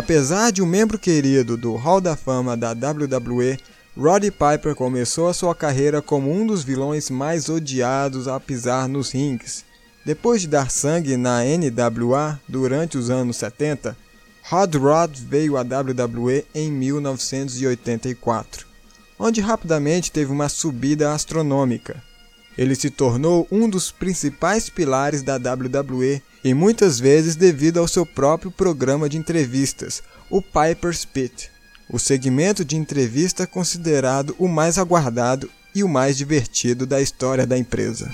Apesar de um membro querido do Hall da Fama da WWE, Roddy Piper começou a sua carreira como um dos vilões mais odiados a pisar nos rings. Depois de dar sangue na NWA durante os anos 70, Hot Rod veio à WWE em 1984, onde rapidamente teve uma subida astronômica. Ele se tornou um dos principais pilares da WWE e muitas vezes devido ao seu próprio programa de entrevistas, o Piper's Pit, o segmento de entrevista considerado o mais aguardado e o mais divertido da história da empresa.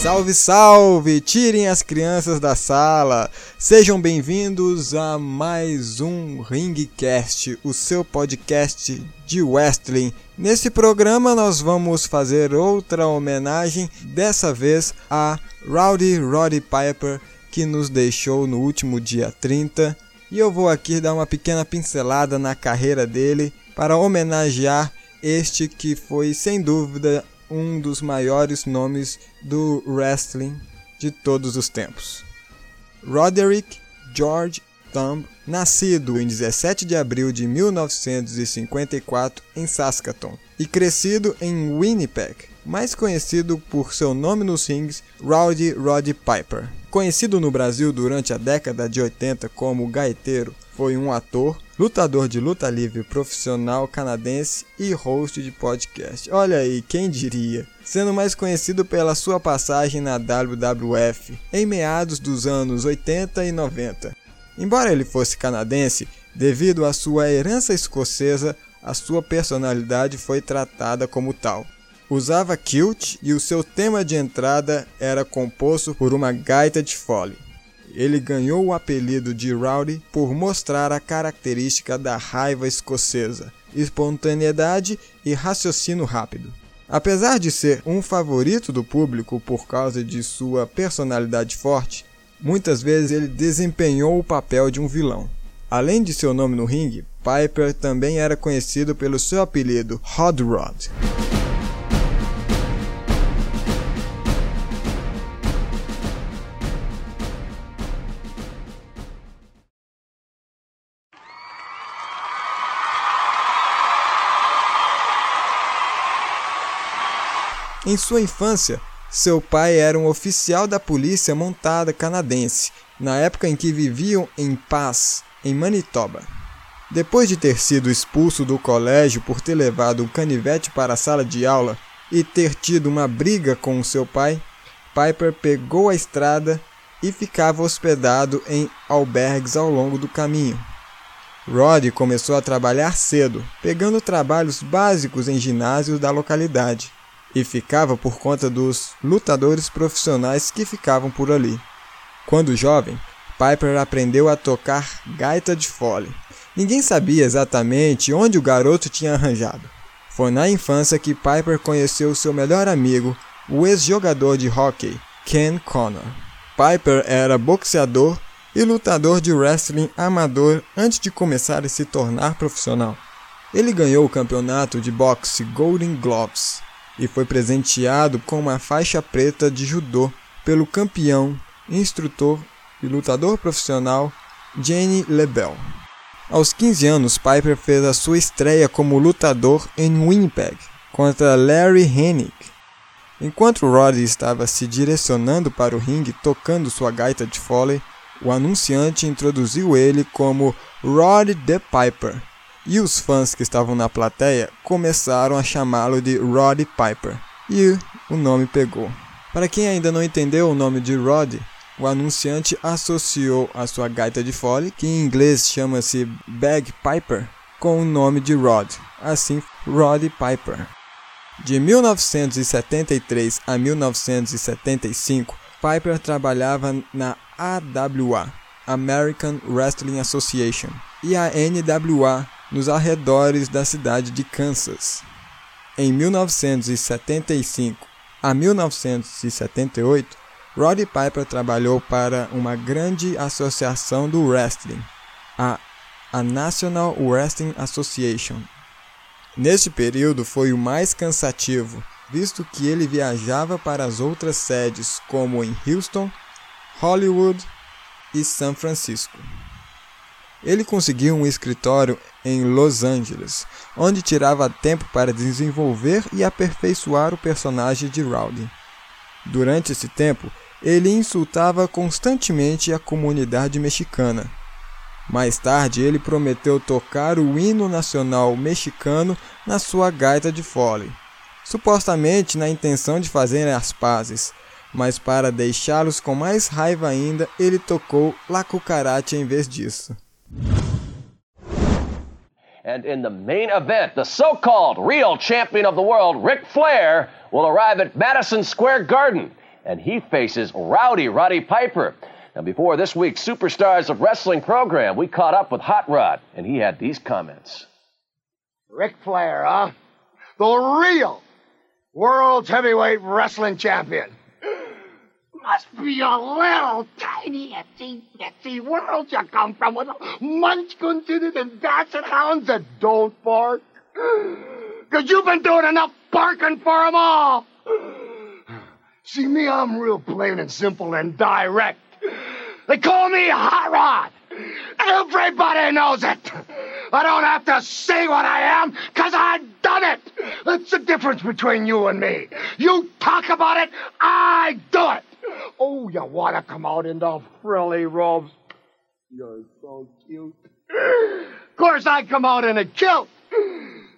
Salve, salve! Tirem as crianças da sala! Sejam bem-vindos a mais um Ringcast, o seu podcast de wrestling. Nesse programa nós vamos fazer outra homenagem, dessa vez a Rowdy Roddy Piper, que nos deixou no último dia 30. E eu vou aqui dar uma pequena pincelada na carreira dele para homenagear este que foi sem dúvida um dos maiores nomes do wrestling de todos os tempos. Roderick George Thumb, nascido em 17 de abril de 1954 em Saskatoon e crescido em Winnipeg, mais conhecido por seu nome nos rings, Rowdy Roddy Piper. Conhecido no Brasil durante a década de 80 como gaiteiro, foi um ator, lutador de luta livre profissional canadense e host de podcast. Olha aí, quem diria? Sendo mais conhecido pela sua passagem na WWF em meados dos anos 80 e 90. Embora ele fosse canadense, devido à sua herança escocesa, a sua personalidade foi tratada como tal. Usava kilt e o seu tema de entrada era composto por uma gaita de fole. Ele ganhou o apelido de Rowdy por mostrar a característica da raiva escocesa, espontaneidade e raciocínio rápido. Apesar de ser um favorito do público por causa de sua personalidade forte, muitas vezes ele desempenhou o papel de um vilão. Além de seu nome no ringue, Piper também era conhecido pelo seu apelido Hot Rod. Em sua infância, seu pai era um oficial da polícia montada canadense, na época em que viviam em paz em Manitoba. Depois de ter sido expulso do colégio por ter levado um canivete para a sala de aula e ter tido uma briga com seu pai, Piper pegou a estrada e ficava hospedado em albergues ao longo do caminho. Rod começou a trabalhar cedo, pegando trabalhos básicos em ginásios da localidade e ficava por conta dos lutadores profissionais que ficavam por ali. Quando jovem, Piper aprendeu a tocar gaita de fole. Ninguém sabia exatamente onde o garoto tinha arranjado. Foi na infância que Piper conheceu seu melhor amigo, o ex-jogador de hockey, Ken Connor. Piper era boxeador e lutador de wrestling amador antes de começar a se tornar profissional. Ele ganhou o campeonato de boxe Golden Gloves e foi presenteado com uma faixa preta de judô pelo campeão, instrutor e lutador profissional Jenny Lebel. Aos 15 anos, Piper fez a sua estreia como lutador em Winnipeg contra Larry Hennig. Enquanto Roddy estava se direcionando para o ringue tocando sua gaita de Foley, o anunciante introduziu ele como Roddy the Piper, e os fãs que estavam na plateia começaram a chamá-lo de Roddy Piper, e o nome pegou. Para quem ainda não entendeu o nome de Roddy, o anunciante associou a sua gaita de fole, que em inglês chama-se bagpiper, com o nome de Rod, assim Roddy Piper. De 1973 a 1975, Piper trabalhava na AWA, American Wrestling Association, e a NWA, nos arredores da cidade de Kansas. Em 1975 a 1978, Roddy Piper trabalhou para uma grande associação do wrestling, a, a National Wrestling Association. Neste período foi o mais cansativo, visto que ele viajava para as outras sedes, como em Houston, Hollywood e São Francisco. Ele conseguiu um escritório em Los Angeles, onde tirava tempo para desenvolver e aperfeiçoar o personagem de Rowdy. Durante esse tempo, ele insultava constantemente a comunidade mexicana. Mais tarde, ele prometeu tocar o hino nacional mexicano na sua gaita de fole, supostamente na intenção de fazer as pazes, mas para deixá-los com mais raiva ainda, ele tocou La Cucaracha em vez disso. And in the main event, the so called real champion of the world, Ric Flair, will arrive at Madison Square Garden, and he faces Rowdy Roddy Piper. Now, before this week's Superstars of Wrestling program, we caught up with Hot Rod, and he had these comments. Ric Flair, huh? The real World's Heavyweight Wrestling Champion. Must be a little tiny, itsy bitsy world you come from with munchkin-titted and basset hounds that don't bark. Cause you've been doing enough barking for them all. See me, I'm real plain and simple and direct. They call me Hot Rod. Everybody knows it. I don't have to say what I am, cause I've done it. That's the difference between you and me. You talk about it, I do it. Oh, you want to come out in the frilly robes? You're so cute. Of course, I come out in a kilt.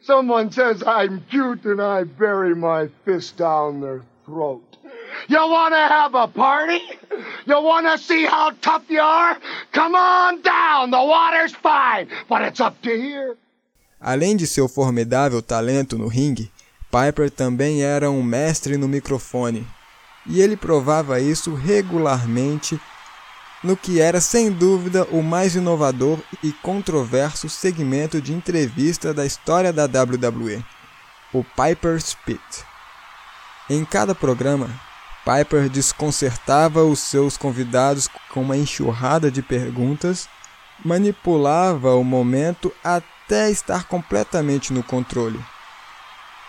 Someone says I'm cute, and I bury my fist down their throat. You want to have a party? You want to see how tough you are? Come on down. The water's fine, but it's up to here. Além de seu formidável talento no ringue, Piper também era um mestre no microfone, e ele provava isso regularmente no que era sem dúvida o mais inovador e controverso segmento de entrevista da história da WWE, o Piper's Pit. Em cada programa, Piper desconcertava os seus convidados com uma enxurrada de perguntas, manipulava o momento até estar completamente no controle.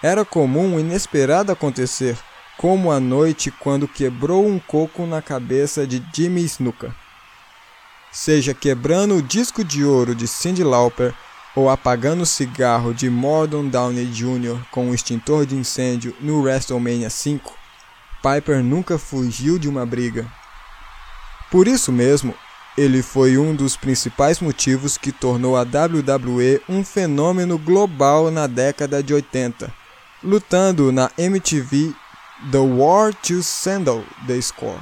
Era comum o inesperado acontecer, como a noite quando quebrou um coco na cabeça de Jimmy Snuka. Seja quebrando o disco de ouro de Cyndi Lauper ou apagando o cigarro de Mordon Downey Jr. com um extintor de incêndio no WrestleMania 5, Piper nunca fugiu de uma briga. Por isso mesmo, ele foi um dos principais motivos que tornou a WWE um fenômeno global na década de 80, lutando na MTV The War to Sandal the Score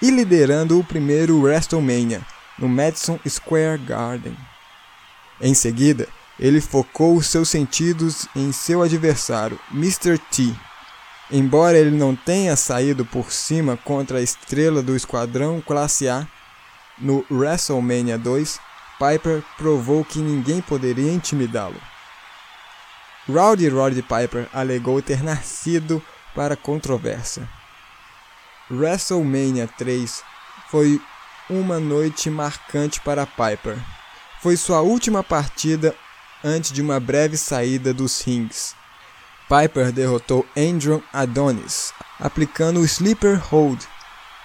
e liderando o primeiro WrestleMania no Madison Square Garden. Em seguida, ele focou seus sentidos em seu adversário, Mr. T, Embora ele não tenha saído por cima contra a estrela do Esquadrão Classe A, no WrestleMania 2, Piper provou que ninguém poderia intimidá-lo. Rowdy Roddy Piper alegou ter nascido para controvérsia. WrestleMania 3 foi uma noite marcante para Piper. Foi sua última partida antes de uma breve saída dos rings. Piper derrotou Andrew Adonis, aplicando o Sleeper Hold,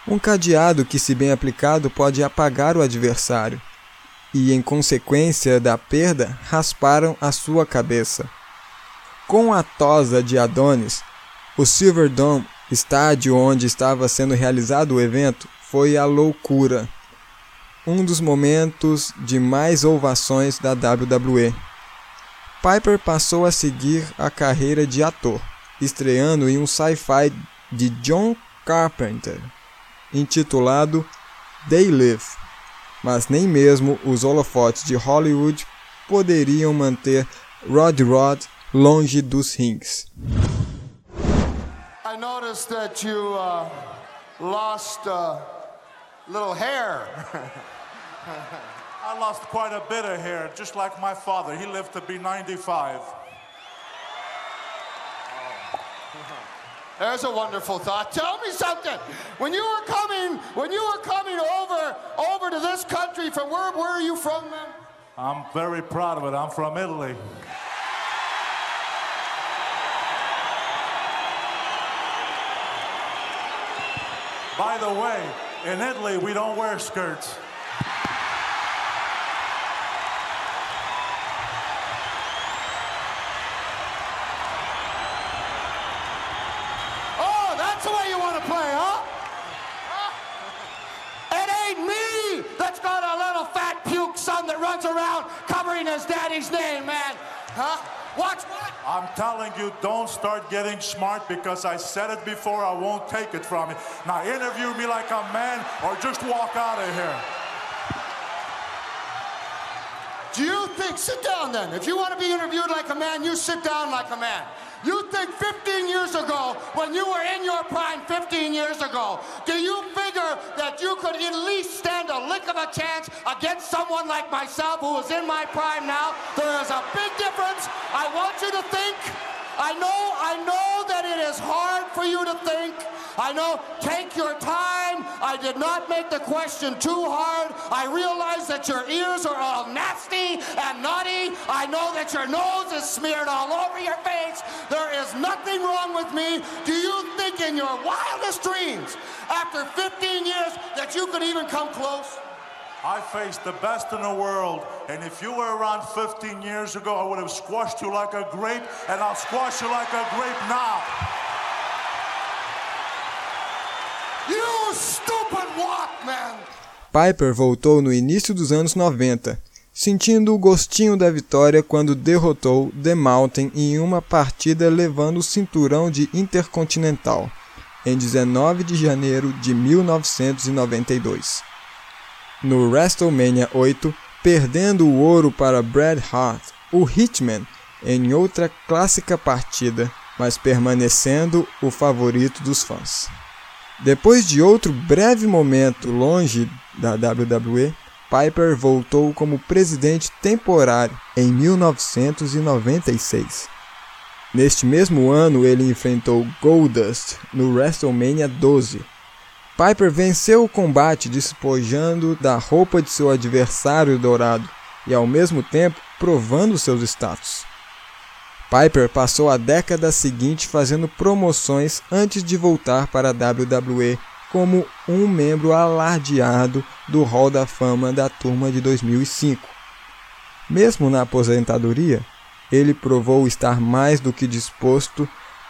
um cadeado que, se bem aplicado, pode apagar o adversário, e, em consequência da perda, rasparam a sua cabeça. Com a tosa de Adonis, o Silverdome, estádio onde estava sendo realizado o evento, foi a loucura. Um dos momentos de mais ovações da WWE. Piper passou a seguir a carreira de ator, estreando em um sci-fi de John Carpenter, intitulado They Live, mas nem mesmo os holofotes de Hollywood poderiam manter Rod Rod longe dos rings. I noticed that you uh, lost a little hair. I lost quite a bit of hair, just like my father. He lived to be 95. There's a wonderful thought. Tell me something. When you were coming, when you were coming over over to this country, from where where are you from, man? I'm very proud of it. I'm from Italy. By the way, in Italy, we don't wear skirts. I'm telling you, don't start getting smart because I said it before. I won't take it from you. Now interview me like a man or just walk out of here. Do you think, sit down then. If you want to be interviewed like a man, you sit down like a man. You think 15 years ago, when you were in your prime 15 years ago, do you figure that you could at least stand a lick of a chance against someone like myself who is in my prime now? There is a big difference. I want you to think. I know, I know that it is hard for you to think. I know, take your time. I did not make the question too hard. I realize that your ears are all nasty and naughty. I know that your nose is smeared all over your face. There is nothing wrong with me. Do you think in your wildest dreams, after 15 years, that you could even come close? I faced the best in the world, and if you were around 15 years ago, I would have squashed you like a grape, and I'll squash you like a grape now. Piper voltou no início dos anos 90, sentindo o gostinho da vitória quando derrotou The Mountain em uma partida levando o cinturão de Intercontinental, em 19 de janeiro de 1992. No WrestleMania 8, perdendo o ouro para Bret Hart, o Hitman, em outra clássica partida, mas permanecendo o favorito dos fãs. Depois de outro breve momento longe da WWE, Piper voltou como presidente temporário em 1996. Neste mesmo ano, ele enfrentou Goldust no WrestleMania 12. Piper venceu o combate despojando da roupa de seu adversário dourado e ao mesmo tempo provando seus status. Piper passou a década seguinte fazendo promoções antes de voltar para a WWE como um membro alardeado do Hall da Fama da turma de 2005. Mesmo na aposentadoria, ele provou estar mais do que disposto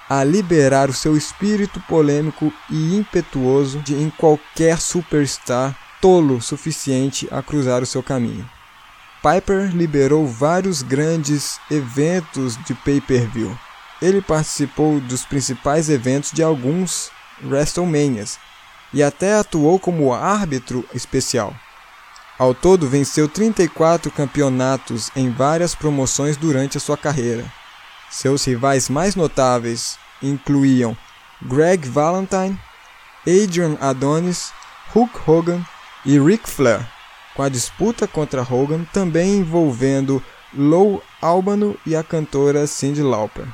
a liberar o seu espírito polêmico e impetuoso de em qualquer superstar tolo suficiente a cruzar o seu caminho. Piper liberou vários grandes eventos de pay-per-view. Ele participou dos principais eventos de alguns WrestleManias e até atuou como árbitro especial. Ao todo, venceu 34 campeonatos em várias promoções durante a sua carreira. Seus rivais mais notáveis incluíam Greg Valentine, Adrian Adonis, Hulk Hogan e Ric Flair com a disputa contra Hogan também envolvendo Lou Albano e a cantora Cyndi Lauper.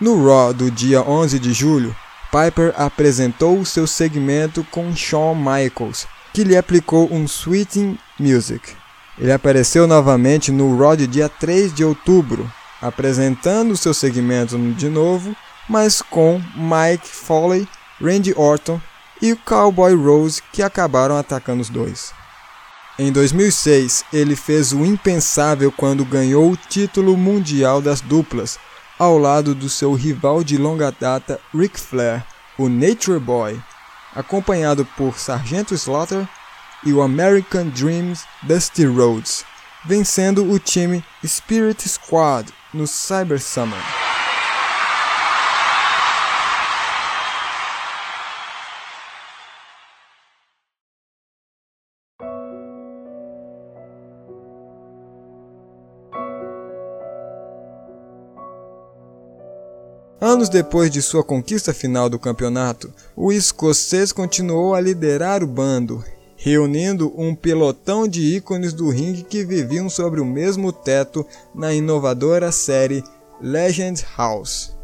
No Raw do dia 11 de julho, Piper apresentou seu segmento com Shawn Michaels, que lhe aplicou um Sweeting Music. Ele apareceu novamente no Raw de dia 3 de outubro, apresentando seu segmento de novo, mas com Mike Foley, Randy Orton e o Cowboy Rose que acabaram atacando os dois. Em 2006, ele fez o impensável quando ganhou o título mundial das duplas, ao lado do seu rival de longa data Ric Flair, o Nature Boy, acompanhado por Sargento Slaughter e o American Dreams Dusty Rhodes, vencendo o time Spirit Squad no Cyber Summer. Anos depois de sua conquista final do campeonato, o escocês continuou a liderar o bando, reunindo um pelotão de ícones do ringue que viviam sobre o mesmo teto na inovadora série Legend House,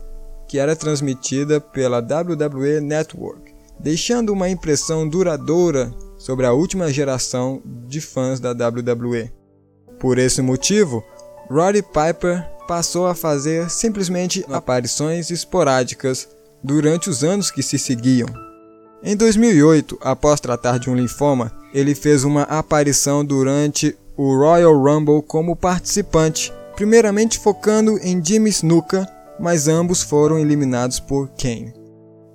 que era transmitida pela WWE Network, deixando uma impressão duradoura sobre a última geração de fãs da WWE. Por esse motivo, Roddy Piper passou a fazer simplesmente aparições esporádicas durante os anos que se seguiam. Em 2008, após tratar de um linfoma, ele fez uma aparição durante o Royal Rumble como participante, primeiramente focando em Jimmy Snuka, mas ambos foram eliminados por Kane.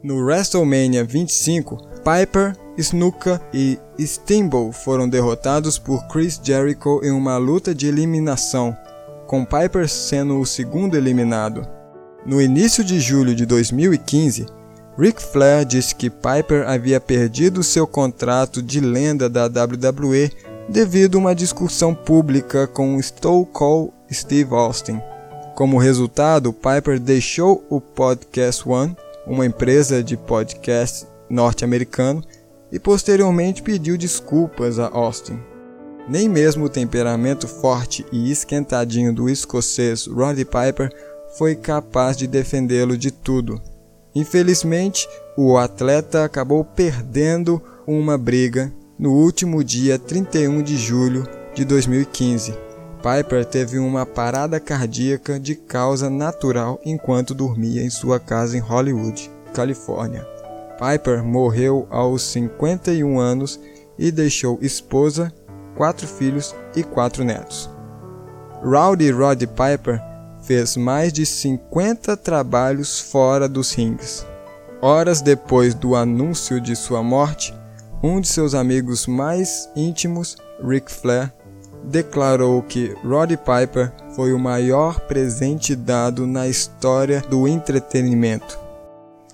No WrestleMania 25, Piper, Snuka e Steamboat foram derrotados por Chris Jericho em uma luta de eliminação, com Piper sendo o segundo eliminado. No início de julho de 2015, Ric Flair disse que Piper havia perdido seu contrato de lenda da WWE devido a uma discussão pública com Stone Cold Steve Austin. Como resultado, Piper deixou o Podcast One uma empresa de podcast norte-americano, e posteriormente pediu desculpas a Austin. Nem mesmo o temperamento forte e esquentadinho do escocês Roddy Piper foi capaz de defendê-lo de tudo. Infelizmente, o atleta acabou perdendo uma briga no último dia 31 de julho de 2015. Piper teve uma parada cardíaca de causa natural enquanto dormia em sua casa em Hollywood, Califórnia. Piper morreu aos 51 anos e deixou esposa, quatro filhos e quatro netos. Rowdy Rod Piper fez mais de 50 trabalhos fora dos rings. Horas depois do anúncio de sua morte, um de seus amigos mais íntimos, Ric Flair, declarou que Roddy Piper foi o maior presente dado na história do entretenimento.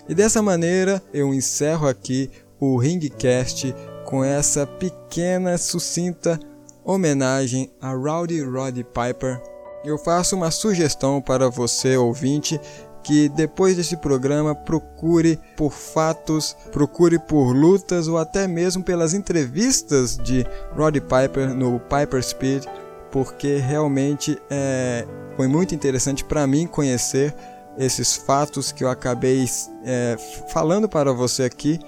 E dessa maneira eu encerro aqui o Ringcast com essa pequena, sucinta homenagem a Rowdy Roddy Piper. Eu faço uma sugestão para você, ouvinte, que depois desse programa procure por fatos, procure por lutas ou até mesmo pelas entrevistas de Roddy Piper no Piper Speed, porque realmente é, foi muito interessante para mim conhecer esses fatos que eu acabei é, falando para você aqui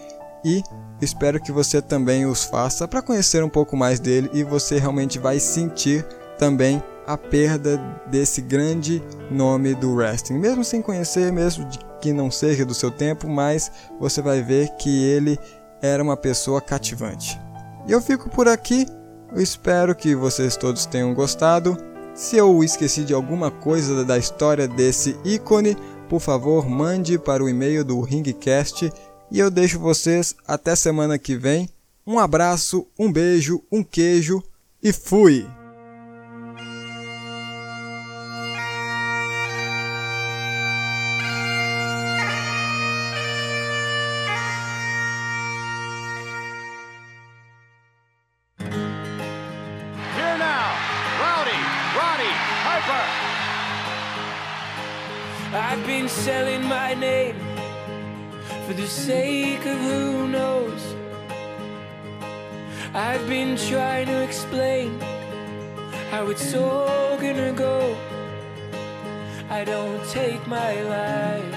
e espero que você também os faça para conhecer um pouco mais dele e você realmente vai sentir também a perda desse grande nome do wrestling. Mesmo sem conhecer, mesmo que não seja do seu tempo, mas você vai ver que ele era uma pessoa cativante. E eu fico por aqui. Eu espero que vocês todos tenham gostado. Se eu esqueci de alguma coisa da história desse ícone, por favor, mande para o e-mail do Ringcast e eu deixo vocês até semana que vem. Um abraço, um beijo, um queijo e fui! I've been selling my name for the sake of who knows. I've been trying to explain how it's all gonna go. I don't take my life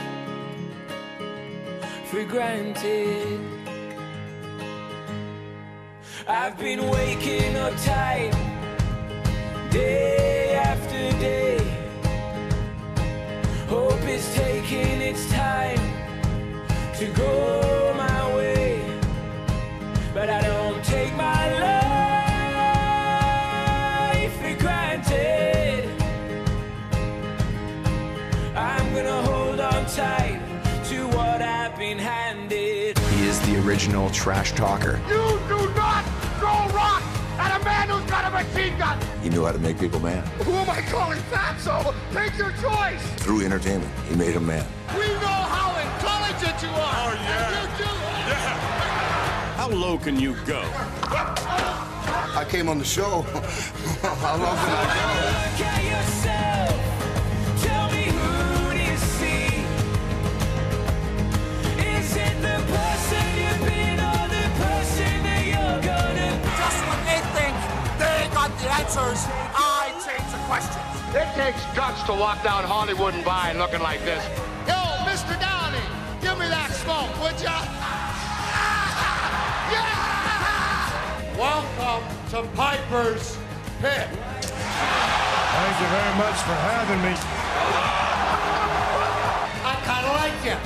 for granted. I've been waking up tight day after day. Hope is taking its time to go my way, but I don't take my life for granted. I'm gonna hold on tight to what I've been handed. He is the original trash talker. You do not throw rocks at a man who's got a machine gun! He knew how to make people mad. Who am I calling fatso? Take your choice! Through entertainment, he made him mad. We know how what you are. Oh, yeah. yeah. How low can you go? I came on the show. How low can I go? answers, I change the questions. It takes guts to walk down Hollywood and Vine looking like this yeah! Welcome to Piper's Pit. Thank you very much for having me. I kind of like you.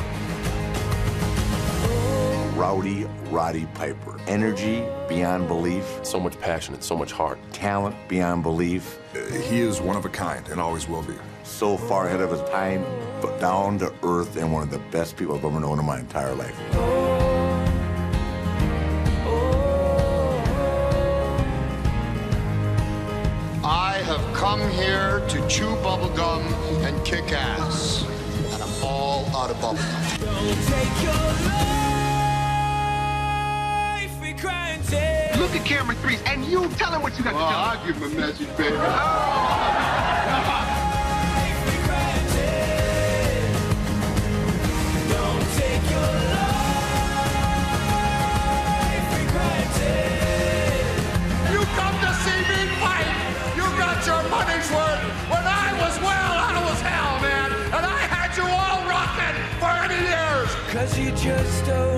Rowdy Roddy Piper. Energy beyond belief. So much passion and so much heart. Talent beyond belief. He is one of a kind and always will be. So far ahead of his time, but down to earth and one of the best people I've ever known in my entire life. I have come here to chew bubblegum and kick ass. And I'm all out of bubblegum. Look at Cameron Priest and you tell him what you got well, to do. I'll give him a message, baby. Oh. You come to see me fight. You got your money's worth. When I was well, I was hell, man. And I had you all rocking for 80 years. Cause you just don't